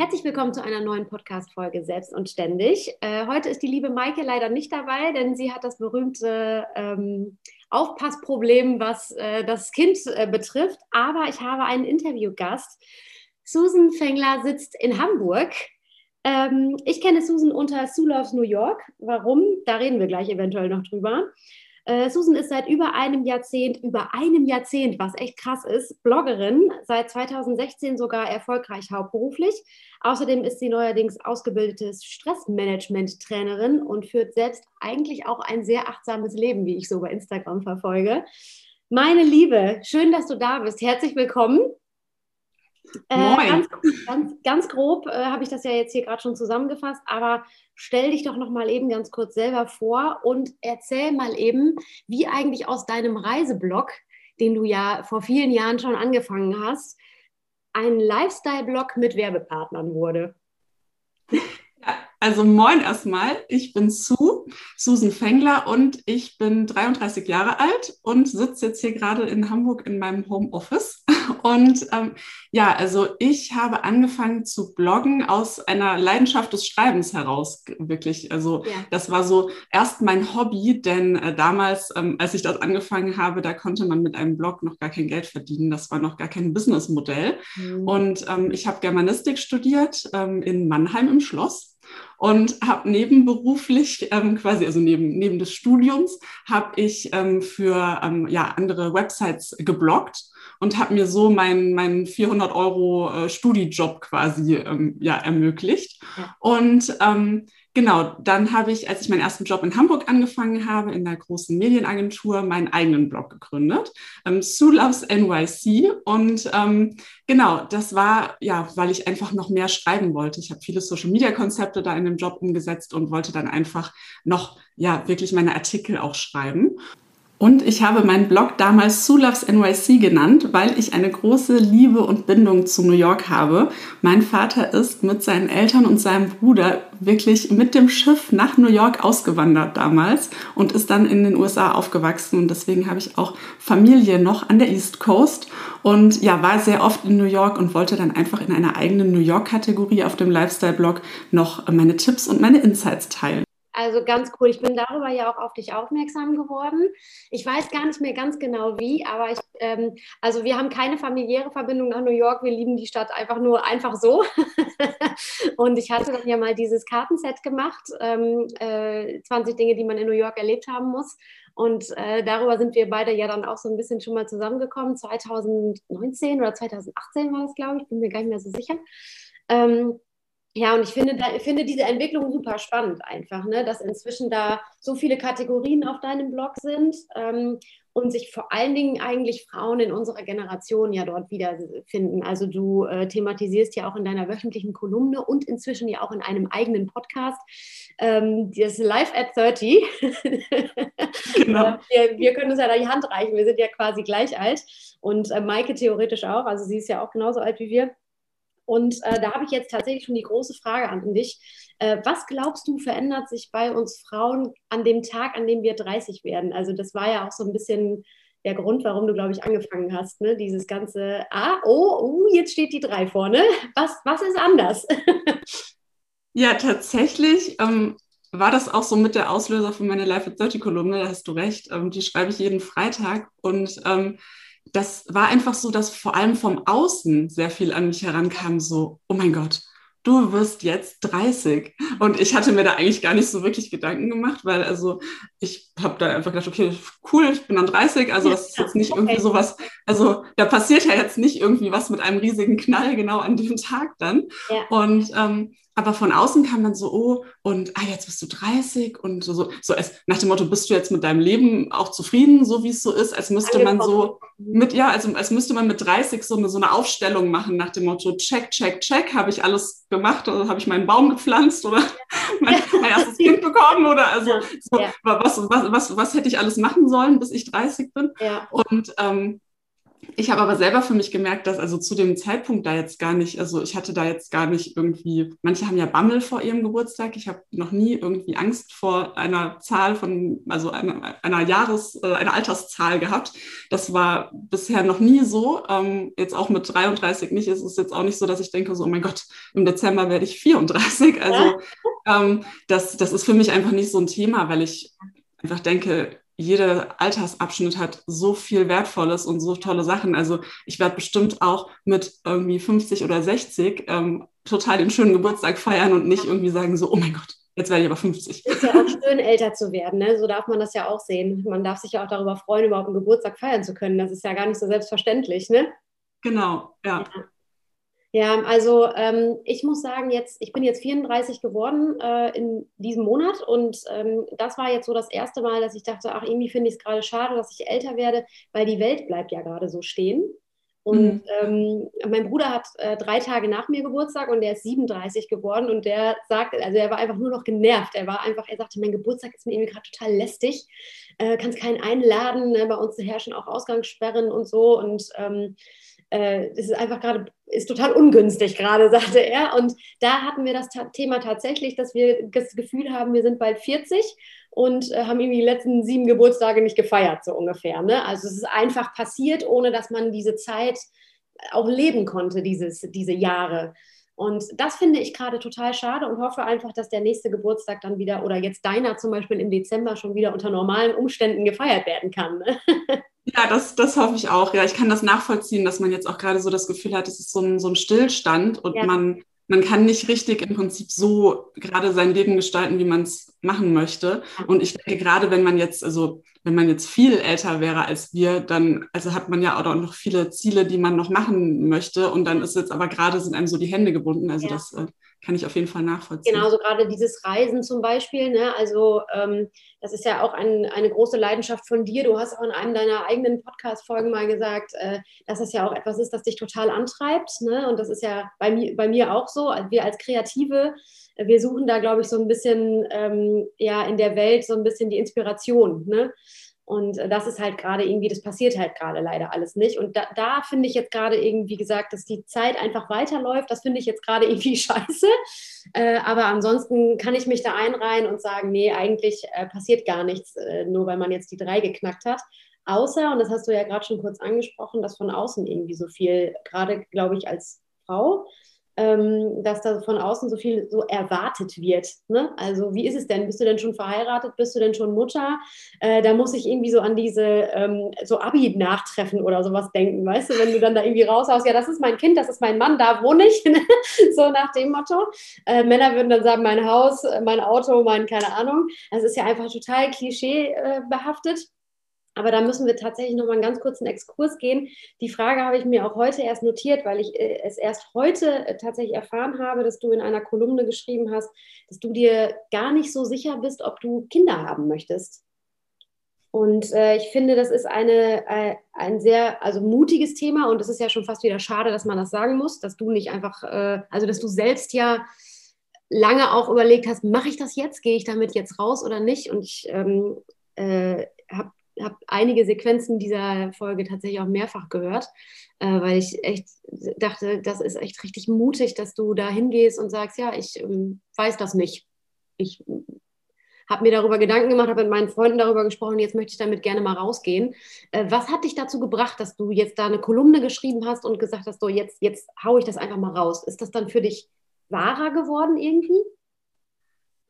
Herzlich willkommen zu einer neuen Podcast-Folge Selbst und Ständig. Äh, heute ist die liebe Maike leider nicht dabei, denn sie hat das berühmte ähm, Aufpassproblem, was äh, das Kind äh, betrifft. Aber ich habe einen Interviewgast. Susan Fengler sitzt in Hamburg. Ähm, ich kenne Susan unter Sue Loves New York. Warum? Da reden wir gleich eventuell noch drüber. Äh, Susan ist seit über einem Jahrzehnt, über einem Jahrzehnt, was echt krass ist, Bloggerin, seit 2016 sogar erfolgreich hauptberuflich. Außerdem ist sie neuerdings ausgebildete Stressmanagement-Trainerin und führt selbst eigentlich auch ein sehr achtsames Leben, wie ich so bei Instagram verfolge. Meine Liebe, schön, dass du da bist. Herzlich willkommen. Äh, ganz, ganz, ganz, grob äh, habe ich das ja jetzt hier gerade schon zusammengefasst, aber stell dich doch noch mal eben ganz kurz selber vor und erzähl mal eben, wie eigentlich aus deinem Reiseblog, den du ja vor vielen Jahren schon angefangen hast, ein Lifestyle-Blog mit Werbepartnern wurde. Also moin erstmal, ich bin Sue, Susan Fengler und ich bin 33 Jahre alt und sitze jetzt hier gerade in Hamburg in meinem Homeoffice. Und ähm, ja, also ich habe angefangen zu bloggen aus einer Leidenschaft des Schreibens heraus, wirklich. Also ja. das war so erst mein Hobby, denn äh, damals, ähm, als ich das angefangen habe, da konnte man mit einem Blog noch gar kein Geld verdienen. Das war noch gar kein Businessmodell. Mhm. Und ähm, ich habe Germanistik studiert ähm, in Mannheim im Schloss und habe nebenberuflich ähm, quasi, also neben, neben des Studiums, habe ich ähm, für ähm, ja, andere Websites gebloggt und habe mir so meinen mein 400 Euro äh, Studijob quasi ähm, ja, ermöglicht. Ja. Und ähm, Genau, dann habe ich, als ich meinen ersten Job in Hamburg angefangen habe, in der großen Medienagentur, meinen eigenen Blog gegründet, ähm, Sue Loves NYC. Und ähm, genau, das war, ja, weil ich einfach noch mehr schreiben wollte. Ich habe viele Social-Media-Konzepte da in dem Job umgesetzt und wollte dann einfach noch, ja, wirklich meine Artikel auch schreiben. Und ich habe meinen Blog damals Sue Loves NYC genannt, weil ich eine große Liebe und Bindung zu New York habe. Mein Vater ist mit seinen Eltern und seinem Bruder wirklich mit dem Schiff nach New York ausgewandert damals und ist dann in den USA aufgewachsen. Und deswegen habe ich auch Familie noch an der East Coast und ja, war sehr oft in New York und wollte dann einfach in einer eigenen New York-Kategorie auf dem Lifestyle-Blog noch meine Tipps und meine Insights teilen. Also ganz cool. Ich bin darüber ja auch auf dich aufmerksam geworden. Ich weiß gar nicht mehr ganz genau wie, aber ich, ähm, also wir haben keine familiäre Verbindung nach New York. Wir lieben die Stadt einfach nur einfach so. und ich hatte dann ja mal dieses Kartenset gemacht, ähm, äh, 20 Dinge, die man in New York erlebt haben muss. Und äh, darüber sind wir beide ja dann auch so ein bisschen schon mal zusammengekommen. 2019 oder 2018 war das, glaube ich, bin mir gar nicht mehr so sicher. Ähm, ja, und ich finde, da, finde diese Entwicklung super spannend einfach, ne? dass inzwischen da so viele Kategorien auf deinem Blog sind ähm, und sich vor allen Dingen eigentlich Frauen in unserer Generation ja dort wiederfinden. Also du äh, thematisierst ja auch in deiner wöchentlichen Kolumne und inzwischen ja auch in einem eigenen Podcast ähm, das Live at 30. Genau. wir, wir, können uns ja da die Hand reichen, wir sind ja quasi gleich alt und äh, Maike theoretisch auch, also sie ist ja auch genauso alt wie wir. Und äh, da habe ich jetzt tatsächlich schon die große Frage an dich. Äh, was glaubst du, verändert sich bei uns Frauen an dem Tag, an dem wir 30 werden? Also das war ja auch so ein bisschen der Grund, warum du, glaube ich, angefangen hast. Ne? Dieses ganze, ah, oh, uh, jetzt steht die drei vorne. Was, was ist anders? ja, tatsächlich ähm, war das auch so mit der Auslöser für meine Life at 30 Kolumne, da hast du recht. Ähm, die schreibe ich jeden Freitag und ähm, das war einfach so, dass vor allem vom Außen sehr viel an mich herankam, so, oh mein Gott, du wirst jetzt 30. Und ich hatte mir da eigentlich gar nicht so wirklich Gedanken gemacht, weil also ich habe da einfach gedacht, okay, cool, ich bin dann 30, also das ist jetzt nicht irgendwie sowas, also da passiert ja jetzt nicht irgendwie was mit einem riesigen Knall genau an dem Tag dann. Ja. Und ähm, aber von außen kam dann so, oh, und ah, jetzt bist du 30 und so, so als, nach dem Motto, bist du jetzt mit deinem Leben auch zufrieden, so wie es so ist, als müsste man so mit, ja, also als müsste man mit 30 so eine, so eine Aufstellung machen nach dem Motto, check, check, check, habe ich alles gemacht oder habe ich meinen Baum gepflanzt oder mein, mein erstes Kind bekommen oder also so, was, was, was, was hätte ich alles machen sollen, bis ich 30 bin? Ja. Und ähm, ich habe aber selber für mich gemerkt, dass also zu dem Zeitpunkt da jetzt gar nicht, also ich hatte da jetzt gar nicht irgendwie, manche haben ja Bammel vor ihrem Geburtstag. Ich habe noch nie irgendwie Angst vor einer Zahl von, also einer, einer Jahres-, äh, einer Alterszahl gehabt. Das war bisher noch nie so. Ähm, jetzt auch mit 33 nicht. Es ist jetzt auch nicht so, dass ich denke, so, oh mein Gott, im Dezember werde ich 34. Also ähm, das, das ist für mich einfach nicht so ein Thema, weil ich einfach denke, jeder Altersabschnitt hat so viel Wertvolles und so tolle Sachen. Also ich werde bestimmt auch mit irgendwie 50 oder 60 ähm, total den schönen Geburtstag feiern und nicht irgendwie sagen so, oh mein Gott, jetzt werde ich aber 50. Ist ja auch schön, älter zu werden. Ne? So darf man das ja auch sehen. Man darf sich ja auch darüber freuen, überhaupt einen Geburtstag feiern zu können. Das ist ja gar nicht so selbstverständlich. Ne? Genau, ja. ja. Ja, also ähm, ich muss sagen, jetzt, ich bin jetzt 34 geworden äh, in diesem Monat und ähm, das war jetzt so das erste Mal, dass ich dachte, ach, irgendwie finde ich es gerade schade, dass ich älter werde, weil die Welt bleibt ja gerade so stehen. Und mhm. ähm, mein Bruder hat äh, drei Tage nach mir Geburtstag und der ist 37 geworden und der sagt, also er war einfach nur noch genervt. Er war einfach, er sagte, mein Geburtstag ist mir irgendwie gerade total lästig. Äh, kannst keinen einladen, ne? bei uns herrschen auch Ausgangssperren und so. Und ähm, äh, das ist einfach gerade, ist total ungünstig gerade, sagte er. Und da hatten wir das Thema tatsächlich, dass wir das Gefühl haben, wir sind bald 40 und äh, haben irgendwie die letzten sieben Geburtstage nicht gefeiert, so ungefähr. Ne? Also es ist einfach passiert, ohne dass man diese Zeit auch leben konnte, dieses, diese Jahre. Und das finde ich gerade total schade und hoffe einfach, dass der nächste Geburtstag dann wieder oder jetzt deiner zum Beispiel im Dezember schon wieder unter normalen Umständen gefeiert werden kann. Ne? Ja, das, das hoffe ich auch. Ja, ich kann das nachvollziehen, dass man jetzt auch gerade so das Gefühl hat, es ist so ein, so ein Stillstand und ja. man, man kann nicht richtig im Prinzip so gerade sein Leben gestalten, wie man es machen möchte. Und ich denke, gerade wenn man jetzt, also wenn man jetzt viel älter wäre als wir, dann also hat man ja auch noch viele Ziele, die man noch machen möchte. Und dann ist jetzt aber gerade sind einem so die Hände gebunden. Also ja. das äh, kann ich auf jeden Fall nachvollziehen. Genau, so gerade dieses Reisen zum Beispiel. Ne? Also ähm, das ist ja auch ein, eine große Leidenschaft von dir. Du hast auch in einem deiner eigenen Podcast-Folgen mal gesagt, äh, dass es ja auch etwas ist, das dich total antreibt. Ne? Und das ist ja bei mir, bei mir auch so. Wir als Kreative, wir suchen da, glaube ich, so ein bisschen ähm, ja in der Welt so ein bisschen die Inspiration. Ne? Und äh, das ist halt gerade irgendwie, das passiert halt gerade leider alles nicht. Und da, da finde ich jetzt gerade irgendwie gesagt, dass die Zeit einfach weiterläuft. Das finde ich jetzt gerade irgendwie scheiße. Äh, aber ansonsten kann ich mich da einreihen und sagen, nee, eigentlich äh, passiert gar nichts, äh, nur weil man jetzt die drei geknackt hat. Außer, und das hast du ja gerade schon kurz angesprochen, dass von außen irgendwie so viel, gerade glaube ich als Frau, ähm, dass da von außen so viel so erwartet wird. Ne? Also wie ist es denn? Bist du denn schon verheiratet? Bist du denn schon Mutter? Äh, da muss ich irgendwie so an diese ähm, so Abi-Nachtreffen oder sowas denken, weißt du, wenn du dann da irgendwie raushaust, ja, das ist mein Kind, das ist mein Mann, da wohne ich, so nach dem Motto. Äh, Männer würden dann sagen, mein Haus, mein Auto, mein, keine Ahnung. Das ist ja einfach total klischeebehaftet. Aber da müssen wir tatsächlich noch mal einen ganz kurzen Exkurs gehen. Die Frage habe ich mir auch heute erst notiert, weil ich äh, es erst heute äh, tatsächlich erfahren habe, dass du in einer Kolumne geschrieben hast, dass du dir gar nicht so sicher bist, ob du Kinder haben möchtest. Und äh, ich finde, das ist eine, äh, ein sehr also mutiges Thema und es ist ja schon fast wieder schade, dass man das sagen muss, dass du nicht einfach, äh, also dass du selbst ja lange auch überlegt hast, mache ich das jetzt, gehe ich damit jetzt raus oder nicht? Und ich ähm, äh, habe habe einige Sequenzen dieser Folge tatsächlich auch mehrfach gehört, äh, weil ich echt dachte, das ist echt richtig mutig, dass du da hingehst und sagst, ja, ich ähm, weiß das nicht. Ich habe mir darüber Gedanken gemacht, habe mit meinen Freunden darüber gesprochen, jetzt möchte ich damit gerne mal rausgehen. Äh, was hat dich dazu gebracht, dass du jetzt da eine Kolumne geschrieben hast und gesagt hast, so jetzt, jetzt haue ich das einfach mal raus? Ist das dann für dich wahrer geworden irgendwie?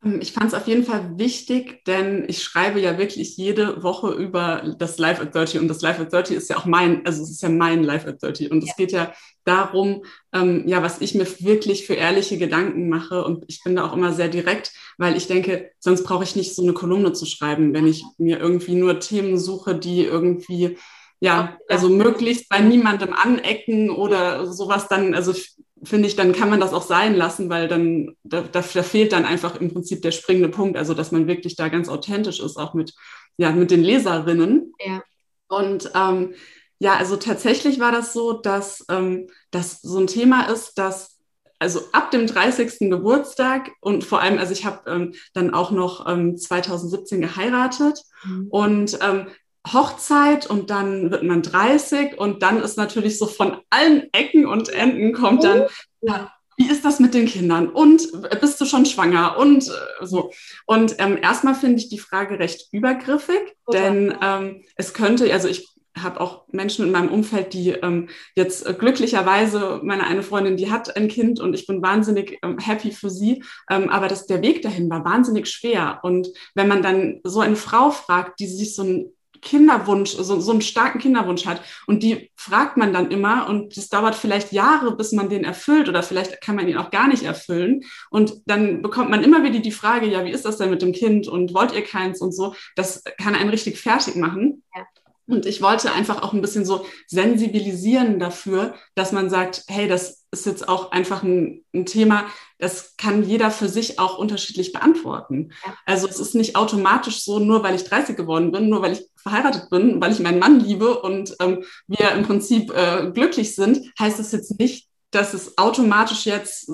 Ähm, ich fand es auf jeden Fall wichtig, denn ich schreibe ja wirklich jede Woche über das Live at 30 und das Live at 30 ist ja auch mein, also es ist ja mein Live at 30 und es ja. geht ja darum, ähm, ja, was ich mir wirklich für ehrliche Gedanken mache und ich bin da auch immer sehr direkt, weil ich denke, sonst brauche ich nicht so eine Kolumne zu schreiben, wenn ich mir irgendwie nur Themen suche, die irgendwie ja, also möglichst bei niemandem anecken oder sowas dann, also finde ich, dann kann man das auch sein lassen, weil dann, da, da, da, fehlt dann einfach im Prinzip der springende Punkt, also dass man wirklich da ganz authentisch ist, auch mit, ja, mit den Leserinnen. Ja. Und ähm, ja, also tatsächlich war das so, dass ähm, das so ein Thema ist, dass also ab dem 30. Geburtstag und vor allem, also ich habe ähm, dann auch noch ähm, 2017 geheiratet mhm. und ähm, Hochzeit und dann wird man 30 und dann ist natürlich so von allen Ecken und Enden kommt dann, ja, wie ist das mit den Kindern und bist du schon schwanger und äh, so. Und ähm, erstmal finde ich die Frage recht übergriffig, denn ähm, es könnte, also ich habe auch Menschen in meinem Umfeld, die ähm, jetzt äh, glücklicherweise, meine eine Freundin, die hat ein Kind und ich bin wahnsinnig ähm, happy für sie, ähm, aber das, der Weg dahin war wahnsinnig schwer. Und wenn man dann so eine Frau fragt, die sich so ein Kinderwunsch, so, so einen starken Kinderwunsch hat. Und die fragt man dann immer und es dauert vielleicht Jahre, bis man den erfüllt oder vielleicht kann man ihn auch gar nicht erfüllen. Und dann bekommt man immer wieder die Frage, ja, wie ist das denn mit dem Kind und wollt ihr keins und so. Das kann einen richtig fertig machen. Ja. Und ich wollte einfach auch ein bisschen so sensibilisieren dafür, dass man sagt, hey, das ist jetzt auch einfach ein, ein Thema, das kann jeder für sich auch unterschiedlich beantworten. Ja. Also es ist nicht automatisch so, nur weil ich 30 geworden bin, nur weil ich verheiratet bin, weil ich meinen Mann liebe und ähm, wir im Prinzip äh, glücklich sind, heißt es jetzt nicht, dass es automatisch jetzt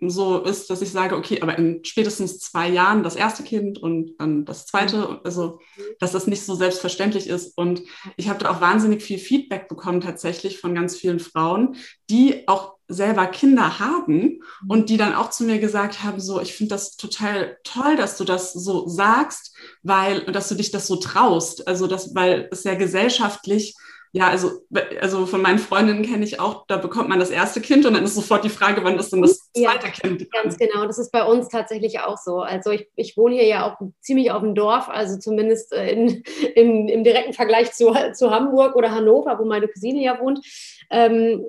so ist, dass ich sage, okay, aber in spätestens zwei Jahren das erste Kind und dann das zweite, also dass das nicht so selbstverständlich ist. Und ich habe da auch wahnsinnig viel Feedback bekommen tatsächlich von ganz vielen Frauen, die auch selber Kinder haben und die dann auch zu mir gesagt haben, so, ich finde das total toll, dass du das so sagst, weil, dass du dich das so traust. Also das, weil es ja gesellschaftlich ja, also, also von meinen Freundinnen kenne ich auch, da bekommt man das erste Kind und dann ist sofort die Frage, wann ist denn das zweite ja, Kind? Ganz genau, das ist bei uns tatsächlich auch so. Also ich, ich wohne hier ja auch ziemlich auf dem Dorf, also zumindest äh, in, im, im direkten Vergleich zu, zu Hamburg oder Hannover, wo meine Cousine ja wohnt. Ähm,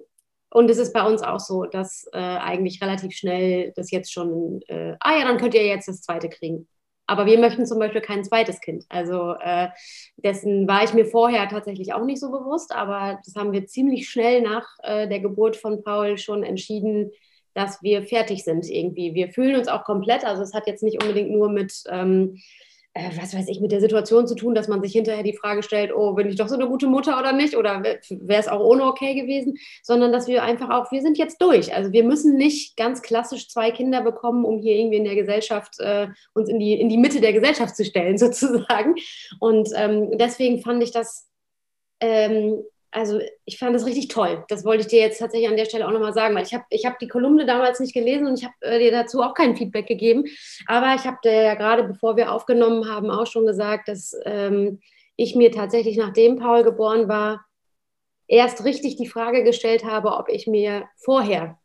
und es ist bei uns auch so, dass äh, eigentlich relativ schnell das jetzt schon, äh, ah ja, dann könnt ihr jetzt das zweite kriegen. Aber wir möchten zum Beispiel kein zweites Kind. Also äh, dessen war ich mir vorher tatsächlich auch nicht so bewusst, aber das haben wir ziemlich schnell nach äh, der Geburt von Paul schon entschieden, dass wir fertig sind irgendwie. Wir fühlen uns auch komplett. Also es hat jetzt nicht unbedingt nur mit ähm, äh, was weiß ich, mit der Situation zu tun, dass man sich hinterher die Frage stellt, oh, bin ich doch so eine gute Mutter oder nicht? Oder wäre es auch ohne okay gewesen? Sondern dass wir einfach auch, wir sind jetzt durch. Also wir müssen nicht ganz klassisch zwei Kinder bekommen, um hier irgendwie in der Gesellschaft äh, uns in die, in die Mitte der Gesellschaft zu stellen, sozusagen. Und ähm, deswegen fand ich das ähm, also ich fand das richtig toll. Das wollte ich dir jetzt tatsächlich an der Stelle auch nochmal sagen, weil ich habe ich hab die Kolumne damals nicht gelesen und ich habe äh, dir dazu auch kein Feedback gegeben. Aber ich habe dir ja gerade, bevor wir aufgenommen haben, auch schon gesagt, dass ähm, ich mir tatsächlich, nachdem Paul geboren war, erst richtig die Frage gestellt habe, ob ich mir vorher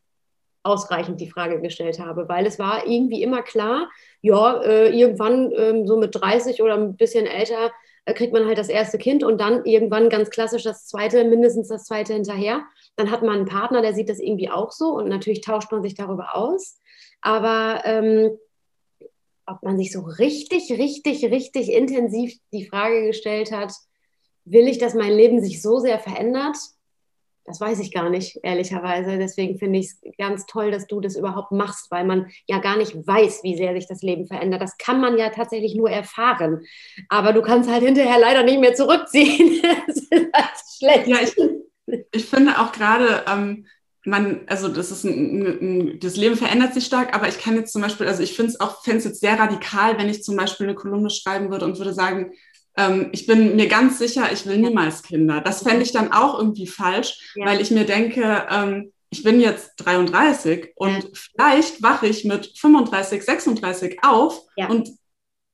ausreichend die Frage gestellt habe, weil es war irgendwie immer klar, ja, äh, irgendwann äh, so mit 30 oder ein bisschen älter kriegt man halt das erste Kind und dann irgendwann ganz klassisch das zweite, mindestens das zweite hinterher. Dann hat man einen Partner, der sieht das irgendwie auch so und natürlich tauscht man sich darüber aus. Aber ähm, ob man sich so richtig, richtig, richtig intensiv die Frage gestellt hat, will ich, dass mein Leben sich so sehr verändert? Das weiß ich gar nicht, ehrlicherweise. Deswegen finde ich es ganz toll, dass du das überhaupt machst, weil man ja gar nicht weiß, wie sehr sich das Leben verändert. Das kann man ja tatsächlich nur erfahren. Aber du kannst halt hinterher leider nicht mehr zurückziehen. das ist halt schlecht. Ja, ich, ich finde auch gerade, ähm, man, also das ist ein, ein, das Leben verändert sich stark, aber ich kann jetzt zum Beispiel, also ich finde es auch, fände es jetzt sehr radikal, wenn ich zum Beispiel eine Kolumne schreiben würde und würde sagen, ähm, ich bin mir ganz sicher, ich will niemals Kinder. Das fände ich dann auch irgendwie falsch, ja. weil ich mir denke, ähm, ich bin jetzt 33 und ja. vielleicht wache ich mit 35, 36 auf ja. und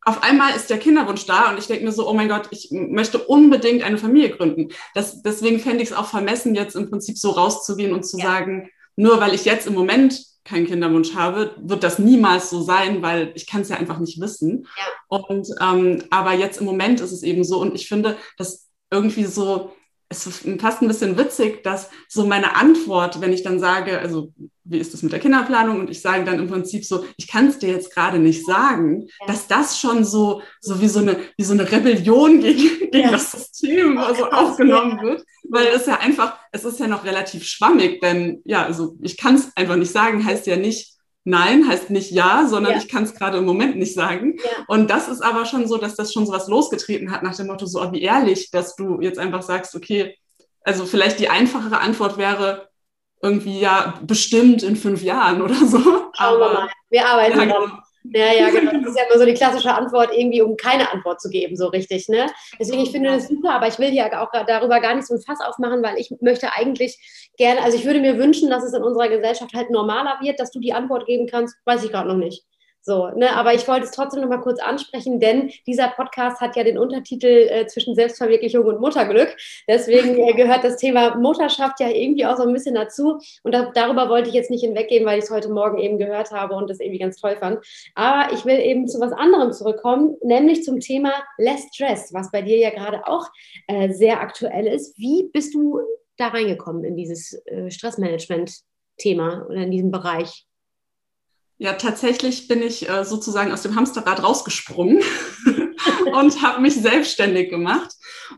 auf einmal ist der Kinderwunsch da und ich denke mir so, oh mein Gott, ich möchte unbedingt eine Familie gründen. Das, deswegen fände ich es auch vermessen, jetzt im Prinzip so rauszugehen und zu sagen, nur weil ich jetzt im Moment keinen Kinderwunsch habe, wird das niemals so sein, weil ich kann es ja einfach nicht wissen. Ja. Und ähm, aber jetzt im Moment ist es eben so und ich finde, dass irgendwie so es ist fast ein bisschen witzig, dass so meine Antwort, wenn ich dann sage, also wie ist das mit der Kinderplanung und ich sage dann im Prinzip so, ich kann es dir jetzt gerade nicht sagen, ja. dass das schon so, so wie so eine, wie so eine Rebellion gegen, gegen ja. das System also aufgenommen wird, weil es ja einfach, es ist ja noch relativ schwammig, denn ja, also ich kann es einfach nicht sagen, heißt ja nicht, Nein heißt nicht ja, sondern ja. ich kann es gerade im Moment nicht sagen. Ja. Und das ist aber schon so, dass das schon so was losgetreten hat nach dem Motto, so oh, wie ehrlich, dass du jetzt einfach sagst, okay, also vielleicht die einfachere Antwort wäre irgendwie ja bestimmt in fünf Jahren oder so. Schauen aber, wir mal. Wir arbeiten ja, genau. Ja, ja, genau. Das ist ja immer so die klassische Antwort, irgendwie, um keine Antwort zu geben, so richtig. Ne? Deswegen, ich finde das super, aber ich will hier auch darüber gar nicht so ein Fass aufmachen, weil ich möchte eigentlich gerne, also ich würde mir wünschen, dass es in unserer Gesellschaft halt normaler wird, dass du die Antwort geben kannst, weiß ich gerade noch nicht. So, ne, aber ich wollte es trotzdem noch mal kurz ansprechen, denn dieser Podcast hat ja den Untertitel äh, zwischen Selbstverwirklichung und Mutterglück. Deswegen äh, gehört das Thema Mutterschaft ja irgendwie auch so ein bisschen dazu. Und da, darüber wollte ich jetzt nicht hinweggehen, weil ich es heute Morgen eben gehört habe und das irgendwie ganz toll fand. Aber ich will eben zu was anderem zurückkommen, nämlich zum Thema Less Stress, was bei dir ja gerade auch äh, sehr aktuell ist. Wie bist du da reingekommen in dieses äh, Stressmanagement-Thema oder in diesem Bereich? Ja, tatsächlich bin ich äh, sozusagen aus dem Hamsterrad rausgesprungen und habe mich selbstständig gemacht.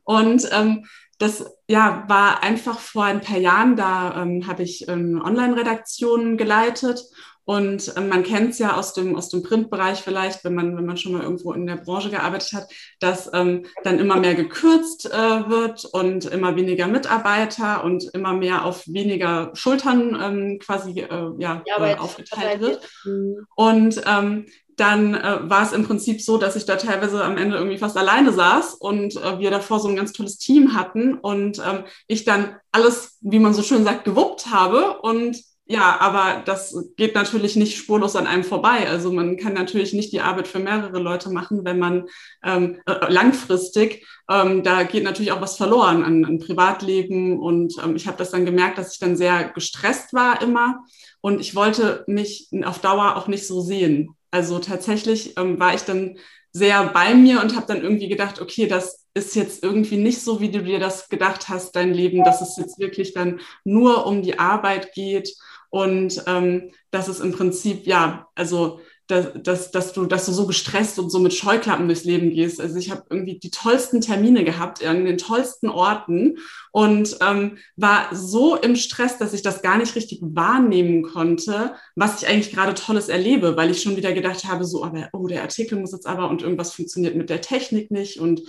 Und ähm, das ja, war einfach vor ein paar Jahren, da ähm, habe ich ähm, Online-Redaktionen geleitet und ähm, man kennt es ja aus dem, aus dem Printbereich vielleicht, wenn man, wenn man schon mal irgendwo in der Branche gearbeitet hat, dass ähm, dann immer mehr gekürzt äh, wird und immer weniger Mitarbeiter und immer mehr auf weniger Schultern ähm, quasi äh, ja, äh, aufgeteilt wird. Mhm. Und ähm, dann äh, war es im Prinzip so, dass ich da teilweise am Ende irgendwie fast alleine saß und äh, wir davor so ein ganz tolles Team hatten und ähm, ich dann alles, wie man so schön sagt, gewuppt habe und ja, aber das geht natürlich nicht spurlos an einem vorbei. Also man kann natürlich nicht die Arbeit für mehrere Leute machen, wenn man ähm, äh, langfristig, ähm, da geht natürlich auch was verloren an, an Privatleben. Und ähm, ich habe das dann gemerkt, dass ich dann sehr gestresst war immer. Und ich wollte mich auf Dauer auch nicht so sehen. Also tatsächlich ähm, war ich dann sehr bei mir und habe dann irgendwie gedacht, okay, das ist jetzt irgendwie nicht so, wie du dir das gedacht hast, dein Leben, dass es jetzt wirklich dann nur um die Arbeit geht und ähm, dass es im Prinzip, ja, also dass, dass, dass, du, dass du so gestresst und so mit Scheuklappen durchs Leben gehst. Also ich habe irgendwie die tollsten Termine gehabt an den tollsten Orten und ähm, war so im Stress, dass ich das gar nicht richtig wahrnehmen konnte, was ich eigentlich gerade Tolles erlebe, weil ich schon wieder gedacht habe, so, aber oh, der Artikel muss jetzt aber und irgendwas funktioniert mit der Technik nicht und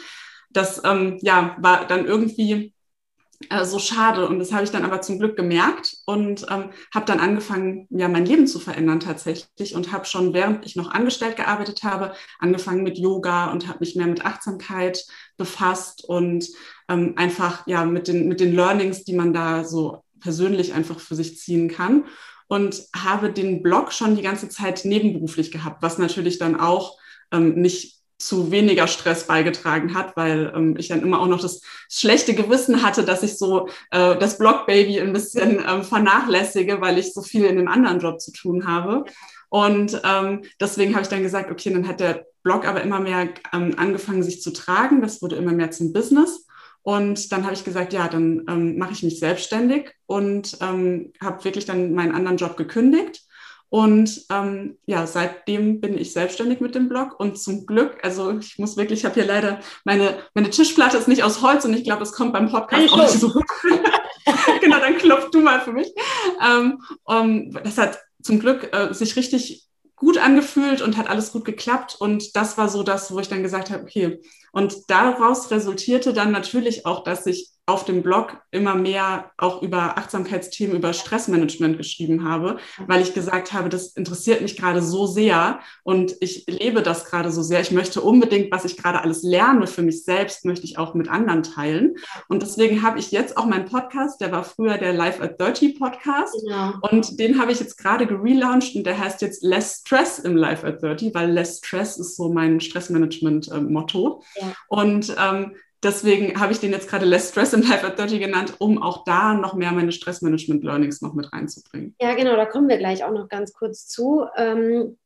das ähm, ja war dann irgendwie äh, so schade. Und das habe ich dann aber zum Glück gemerkt und ähm, habe dann angefangen, ja, mein Leben zu verändern tatsächlich und habe schon, während ich noch angestellt gearbeitet habe, angefangen mit Yoga und habe mich mehr mit Achtsamkeit befasst und ähm, einfach ja mit den, mit den Learnings, die man da so persönlich einfach für sich ziehen kann. Und habe den Blog schon die ganze Zeit nebenberuflich gehabt, was natürlich dann auch ähm, nicht zu weniger Stress beigetragen hat, weil ähm, ich dann immer auch noch das schlechte Gewissen hatte, dass ich so äh, das Blog-Baby ein bisschen ähm, vernachlässige, weil ich so viel in dem anderen Job zu tun habe. Und ähm, deswegen habe ich dann gesagt, okay, dann hat der Blog aber immer mehr ähm, angefangen, sich zu tragen. Das wurde immer mehr zum Business. Und dann habe ich gesagt, ja, dann ähm, mache ich mich selbstständig und ähm, habe wirklich dann meinen anderen Job gekündigt und ähm, ja, seitdem bin ich selbstständig mit dem Blog und zum Glück, also ich muss wirklich, ich habe hier leider, meine, meine Tischplatte ist nicht aus Holz und ich glaube, es kommt beim Podcast auch nicht so gut. genau, dann klopf du mal für mich. Ähm, um, das hat zum Glück äh, sich richtig gut angefühlt und hat alles gut geklappt. Und das war so das, wo ich dann gesagt habe, okay. Und daraus resultierte dann natürlich auch, dass ich auf dem Blog immer mehr auch über Achtsamkeitsthemen, über Stressmanagement geschrieben habe, weil ich gesagt habe, das interessiert mich gerade so sehr und ich lebe das gerade so sehr. Ich möchte unbedingt, was ich gerade alles lerne für mich selbst, möchte ich auch mit anderen teilen. Und deswegen habe ich jetzt auch meinen Podcast, der war früher der Life at Dirty Podcast genau. und den habe ich jetzt gerade gelauncht und der heißt jetzt Less Stress im Life at Dirty, weil Less Stress ist so mein Stressmanagement-Motto. Äh, ja. Und ähm, deswegen habe ich den jetzt gerade Less Stress in Life at 30 genannt, um auch da noch mehr meine Stressmanagement-Learnings noch mit reinzubringen. Ja, genau, da kommen wir gleich auch noch ganz kurz zu. Ähm,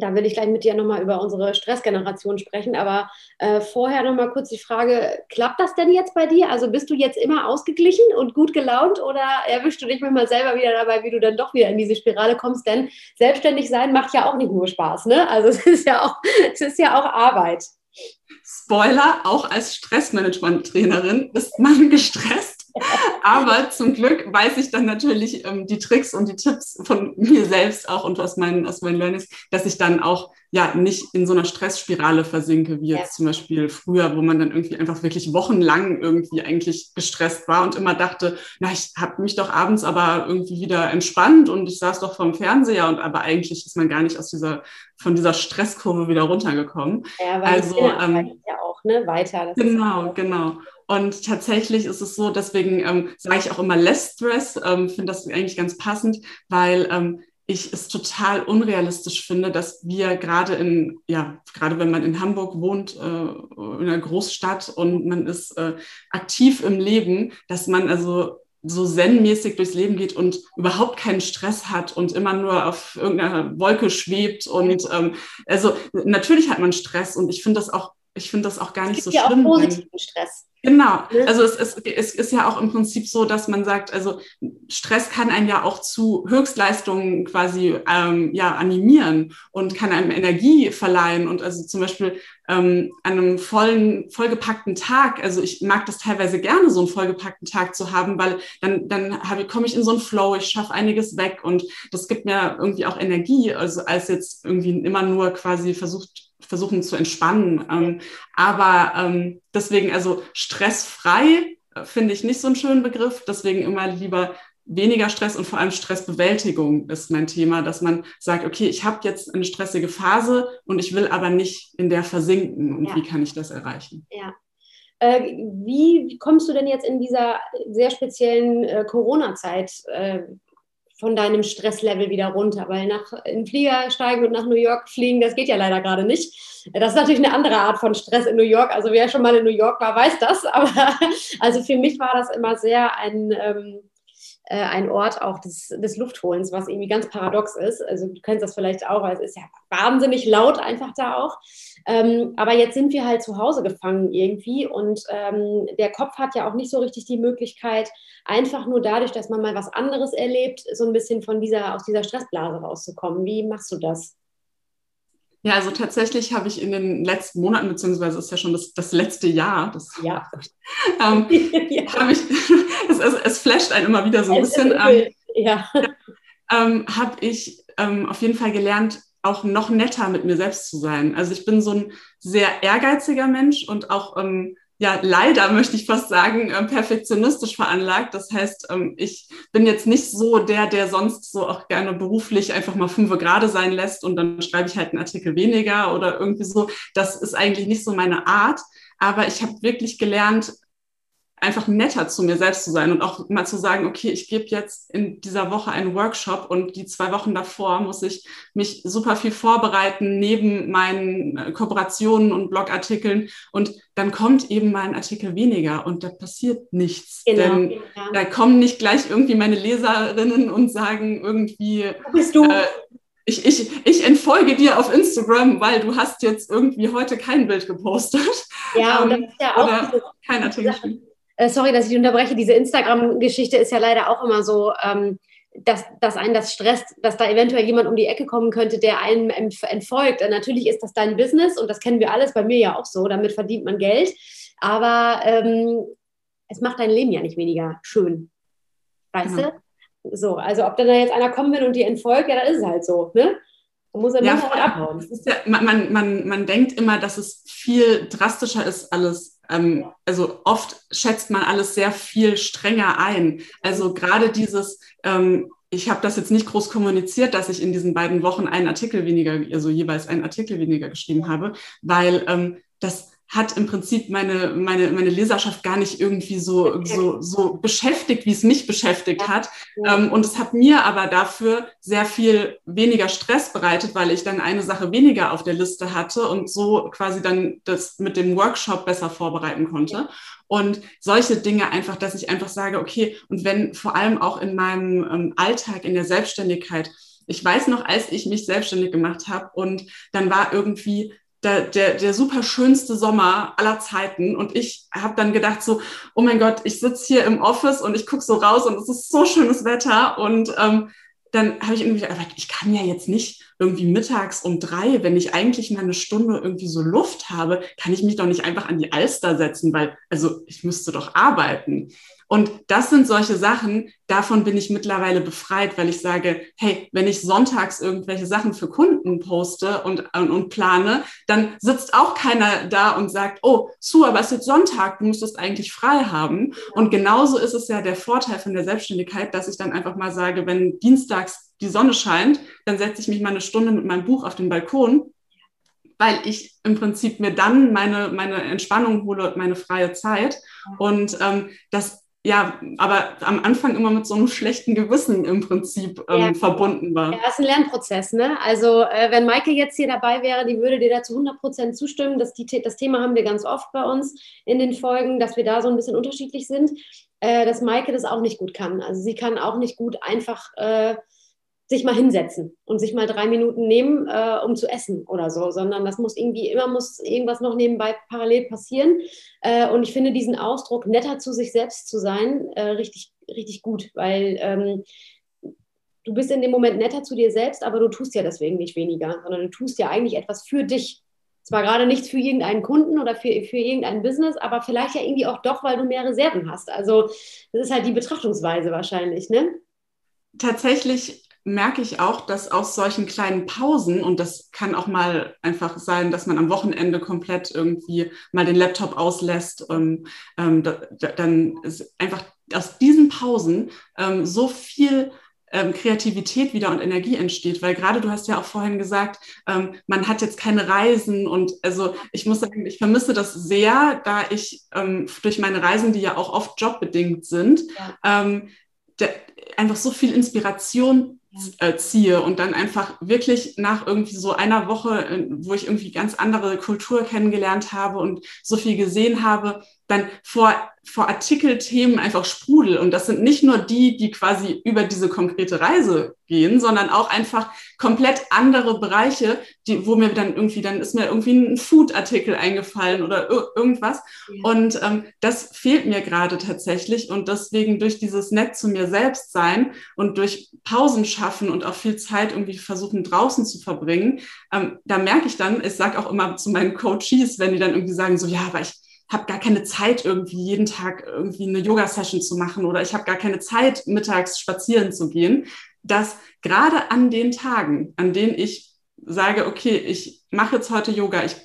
da will ich gleich mit dir nochmal über unsere Stressgeneration sprechen. Aber äh, vorher nochmal kurz die Frage, klappt das denn jetzt bei dir? Also bist du jetzt immer ausgeglichen und gut gelaunt oder erwischst du dich manchmal selber wieder dabei, wie du dann doch wieder in diese Spirale kommst? Denn selbstständig sein macht ja auch nicht nur Spaß, ne? Also es ist ja auch, es ist ja auch Arbeit. Spoiler, auch als Stressmanagement-Trainerin ist man gestresst. Aber zum Glück weiß ich dann natürlich ähm, die Tricks und die Tipps von mir selbst auch und aus meinen, aus meinen Learnings, dass ich dann auch ja nicht in so einer Stressspirale versinke, wie jetzt ja. zum Beispiel früher, wo man dann irgendwie einfach wirklich wochenlang irgendwie eigentlich gestresst war und immer dachte, na, ich habe mich doch abends aber irgendwie wieder entspannt und ich saß doch vorm Fernseher und aber eigentlich ist man gar nicht aus dieser von dieser Stresskurve wieder runtergekommen. Ja, weil also ähm, ja auch ne, weiter. genau, genau. Und tatsächlich ist es so, deswegen ähm, sage ich auch immer less Stress, ähm, finde das eigentlich ganz passend, weil ähm, ich es total unrealistisch finde, dass wir gerade in, ja, gerade wenn man in Hamburg wohnt, äh, in einer Großstadt und man ist äh, aktiv im Leben, dass man also so zen-mäßig durchs Leben geht und überhaupt keinen Stress hat und immer nur auf irgendeiner Wolke schwebt. Und ähm, also natürlich hat man Stress und ich finde das auch, ich finde das auch gar nicht so ja schlimm. Auch positiven Stress. Genau, also es ist, es ist ja auch im Prinzip so, dass man sagt, also Stress kann einen ja auch zu Höchstleistungen quasi ähm, ja, animieren und kann einem Energie verleihen. Und also zum Beispiel ähm, an einem vollen, vollgepackten Tag, also ich mag das teilweise gerne, so einen vollgepackten Tag zu haben, weil dann, dann komme ich in so einen Flow, ich schaffe einiges weg und das gibt mir irgendwie auch Energie, also als jetzt irgendwie immer nur quasi versucht, versuchen zu entspannen. Ähm, aber ähm, deswegen, also stressfrei äh, finde ich nicht so einen schönen Begriff. Deswegen immer lieber weniger Stress und vor allem Stressbewältigung ist mein Thema, dass man sagt, okay, ich habe jetzt eine stressige Phase und ich will aber nicht in der versinken. Und ja. wie kann ich das erreichen? Ja. Äh, wie kommst du denn jetzt in dieser sehr speziellen äh, Corona-Zeit äh, von deinem Stresslevel wieder runter, weil nach in den Flieger steigen und nach New York fliegen, das geht ja leider gerade nicht. Das ist natürlich eine andere Art von Stress in New York. Also wer schon mal in New York war, weiß das. Aber also für mich war das immer sehr ein ähm, äh, ein Ort auch des, des Luftholens, was irgendwie ganz paradox ist. Also du kennst das vielleicht auch, es ist ja wahnsinnig laut einfach da auch. Ähm, aber jetzt sind wir halt zu Hause gefangen irgendwie und ähm, der Kopf hat ja auch nicht so richtig die Möglichkeit, einfach nur dadurch, dass man mal was anderes erlebt, so ein bisschen von dieser, aus dieser Stressblase rauszukommen. Wie machst du das? Ja, also tatsächlich habe ich in den letzten Monaten, beziehungsweise ist ja schon das, das letzte Jahr, das ja. ähm, ja. habe ich, es, es, es, flasht einen immer wieder so ein es bisschen. Ähm, ja. Ähm, habe ich ähm, auf jeden Fall gelernt, auch noch netter mit mir selbst zu sein. Also ich bin so ein sehr ehrgeiziger Mensch und auch ähm, ja, leider möchte ich fast sagen, äh, perfektionistisch veranlagt. Das heißt, ähm, ich bin jetzt nicht so der, der sonst so auch gerne beruflich einfach mal fünf gerade sein lässt und dann schreibe ich halt einen Artikel weniger oder irgendwie so. Das ist eigentlich nicht so meine Art. Aber ich habe wirklich gelernt, einfach netter zu mir selbst zu sein und auch mal zu sagen, okay, ich gebe jetzt in dieser Woche einen Workshop und die zwei Wochen davor muss ich mich super viel vorbereiten neben meinen äh, Kooperationen und Blogartikeln und dann kommt eben mal ein Artikel weniger und da passiert nichts. Genau, denn ja. da kommen nicht gleich irgendwie meine Leserinnen und sagen irgendwie, Wo bist du? Äh, ich, ich, ich entfolge dir auf Instagram, weil du hast jetzt irgendwie heute kein Bild gepostet. Ja, und das ist ja auch kein Artikel äh, sorry, dass ich unterbreche, diese Instagram-Geschichte ist ja leider auch immer so, ähm, dass, dass einen das stresst, dass da eventuell jemand um die Ecke kommen könnte, der einem entfolgt. Äh, natürlich ist das dein Business und das kennen wir alles, bei mir ja auch so, damit verdient man Geld, aber ähm, es macht dein Leben ja nicht weniger schön. Weißt mhm. du? So, also ob dann da jetzt einer kommen will und dir entfolgt, ja, dann ist es halt so, ne? Man muss ja, halt abhauen. Ja, man, man, man denkt immer, dass es viel drastischer ist alles ähm, also oft schätzt man alles sehr viel strenger ein. Also gerade dieses, ähm, ich habe das jetzt nicht groß kommuniziert, dass ich in diesen beiden Wochen einen Artikel weniger, also jeweils einen Artikel weniger geschrieben habe, weil ähm, das hat im Prinzip meine, meine, meine Leserschaft gar nicht irgendwie so, so, so beschäftigt, wie es mich beschäftigt hat. Ähm, und es hat mir aber dafür sehr viel weniger Stress bereitet, weil ich dann eine Sache weniger auf der Liste hatte und so quasi dann das mit dem Workshop besser vorbereiten konnte. Und solche Dinge einfach, dass ich einfach sage, okay, und wenn vor allem auch in meinem ähm, Alltag, in der Selbstständigkeit, ich weiß noch, als ich mich selbstständig gemacht habe und dann war irgendwie der, der, der super schönste Sommer aller Zeiten. Und ich habe dann gedacht so, oh mein Gott, ich sitze hier im Office und ich gucke so raus und es ist so schönes Wetter. Und ähm, dann habe ich irgendwie gedacht, ich kann ja jetzt nicht irgendwie mittags um drei, wenn ich eigentlich mal eine Stunde irgendwie so Luft habe, kann ich mich doch nicht einfach an die Alster setzen, weil, also ich müsste doch arbeiten. Und das sind solche Sachen, davon bin ich mittlerweile befreit, weil ich sage, hey, wenn ich sonntags irgendwelche Sachen für Kunden poste und, und, plane, dann sitzt auch keiner da und sagt, oh, Sue, aber es ist jetzt Sonntag, du müsstest eigentlich frei haben. Und genauso ist es ja der Vorteil von der Selbstständigkeit, dass ich dann einfach mal sage, wenn dienstags die Sonne scheint, dann setze ich mich mal eine Stunde mit meinem Buch auf den Balkon weil ich im Prinzip mir dann meine, meine Entspannung hole und meine freie Zeit. Und ähm, das ja, aber am Anfang immer mit so einem schlechten Gewissen im Prinzip ähm, ja. verbunden war. Ja, das ist ein Lernprozess, ne? Also äh, wenn Maike jetzt hier dabei wäre, die würde dir da zu 100 Prozent zustimmen. Das, die, das Thema haben wir ganz oft bei uns in den Folgen, dass wir da so ein bisschen unterschiedlich sind, äh, dass Maike das auch nicht gut kann. Also sie kann auch nicht gut einfach äh, sich mal hinsetzen und sich mal drei Minuten nehmen, äh, um zu essen oder so, sondern das muss irgendwie immer muss irgendwas noch nebenbei parallel passieren. Äh, und ich finde diesen Ausdruck, netter zu sich selbst zu sein, äh, richtig, richtig gut, weil ähm, du bist in dem Moment netter zu dir selbst, aber du tust ja deswegen nicht weniger, sondern du tust ja eigentlich etwas für dich. Zwar gerade nichts für irgendeinen Kunden oder für, für irgendein Business, aber vielleicht ja irgendwie auch doch, weil du mehr Reserven hast. Also das ist halt die Betrachtungsweise wahrscheinlich, ne? Tatsächlich merke ich auch, dass aus solchen kleinen Pausen, und das kann auch mal einfach sein, dass man am Wochenende komplett irgendwie mal den Laptop auslässt, ähm, ähm, da, dann ist einfach aus diesen Pausen ähm, so viel ähm, Kreativität wieder und Energie entsteht, weil gerade du hast ja auch vorhin gesagt, ähm, man hat jetzt keine Reisen und also ich muss sagen, ich vermisse das sehr, da ich ähm, durch meine Reisen, die ja auch oft jobbedingt sind, ja. einfach so viel Inspiration äh, ziehe und dann einfach wirklich nach irgendwie so einer Woche, äh, wo ich irgendwie ganz andere Kultur kennengelernt habe und so viel gesehen habe, dann vor, vor Artikelthemen einfach sprudel. Und das sind nicht nur die, die quasi über diese konkrete Reise gehen, sondern auch einfach komplett andere Bereiche, die, wo mir dann irgendwie, dann ist mir irgendwie ein Food-Artikel eingefallen oder irgendwas. Ja. Und ähm, das fehlt mir gerade tatsächlich. Und deswegen durch dieses Nett zu mir selbst sein und durch Pausen schaffen und auch viel Zeit irgendwie versuchen draußen zu verbringen, ähm, da merke ich dann, ich sage auch immer zu meinen Coaches, wenn die dann irgendwie sagen, so ja, aber ich habe gar keine Zeit, irgendwie jeden Tag irgendwie eine Yoga-Session zu machen oder ich habe gar keine Zeit, mittags spazieren zu gehen, dass gerade an den Tagen, an denen ich sage, okay, ich mache jetzt heute Yoga, ich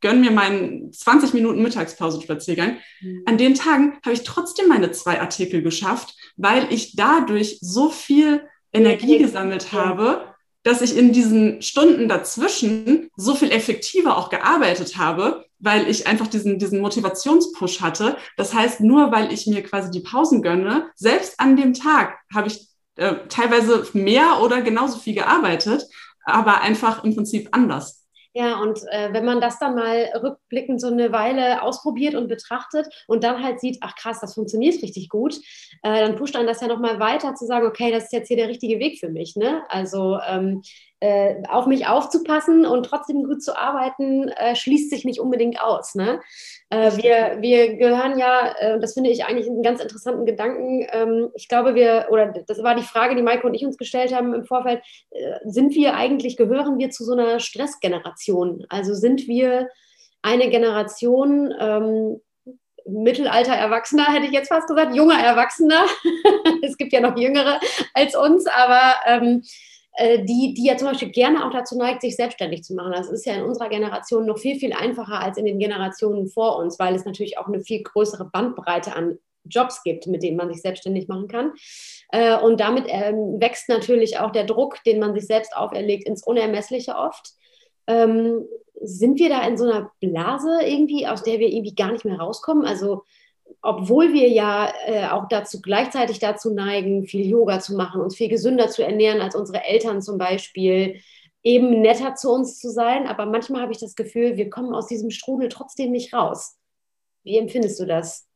gönne mir meinen 20 Minuten Mittagspausenspaziergang, mhm. an den Tagen habe ich trotzdem meine zwei Artikel geschafft, weil ich dadurch so viel Energie gesammelt habe, dass ich in diesen Stunden dazwischen so viel effektiver auch gearbeitet habe, weil ich einfach diesen, diesen Motivationspush hatte. Das heißt, nur weil ich mir quasi die Pausen gönne, selbst an dem Tag habe ich äh, teilweise mehr oder genauso viel gearbeitet, aber einfach im Prinzip anders. Ja, und äh, wenn man das dann mal rückblickend so eine Weile ausprobiert und betrachtet und dann halt sieht, ach krass, das funktioniert richtig gut, äh, dann pusht einen das ja nochmal weiter zu sagen, okay, das ist jetzt hier der richtige Weg für mich. Ne? Also ähm, äh, auf mich aufzupassen und trotzdem gut zu arbeiten, äh, schließt sich nicht unbedingt aus. Ne? Äh, wir, wir gehören ja, äh, das finde ich eigentlich einen ganz interessanten Gedanken. Ähm, ich glaube, wir, oder das war die Frage, die Maike und ich uns gestellt haben im Vorfeld, äh, sind wir eigentlich, gehören wir zu so einer Stressgeneration? Also sind wir eine Generation, ähm, Mittelalter Erwachsener, hätte ich jetzt fast gesagt, junger Erwachsener. es gibt ja noch jüngere als uns, aber ähm, äh, die, die ja zum Beispiel gerne auch dazu neigt, sich selbstständig zu machen. Das ist ja in unserer Generation noch viel, viel einfacher als in den Generationen vor uns, weil es natürlich auch eine viel größere Bandbreite an Jobs gibt, mit denen man sich selbstständig machen kann. Äh, und damit ähm, wächst natürlich auch der Druck, den man sich selbst auferlegt, ins Unermessliche oft. Ähm, sind wir da in so einer Blase irgendwie, aus der wir irgendwie gar nicht mehr rauskommen? Also obwohl wir ja äh, auch dazu gleichzeitig dazu neigen, viel Yoga zu machen, uns viel gesünder zu ernähren als unsere Eltern zum Beispiel, eben netter zu uns zu sein. Aber manchmal habe ich das Gefühl, wir kommen aus diesem Strudel trotzdem nicht raus. Wie empfindest du das?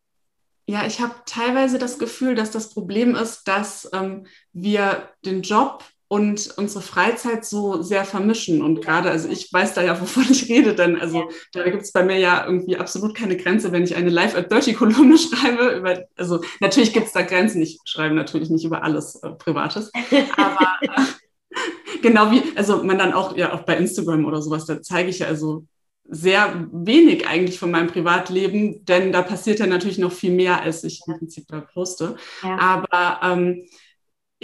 Ja, ich habe teilweise das Gefühl, dass das Problem ist, dass ähm, wir den Job und unsere Freizeit so sehr vermischen. Und gerade, also ich weiß da ja, wovon ich rede, denn also da gibt es bei mir ja irgendwie absolut keine Grenze, wenn ich eine Live at Dirty Kolumne schreibe. Über, also natürlich gibt es da Grenzen. Ich schreibe natürlich nicht über alles äh, Privates, aber äh, genau wie, also man dann auch ja auch bei Instagram oder sowas, da zeige ich ja also sehr wenig eigentlich von meinem Privatleben, denn da passiert ja natürlich noch viel mehr, als ich im Prinzip da poste. Ja. Aber ähm,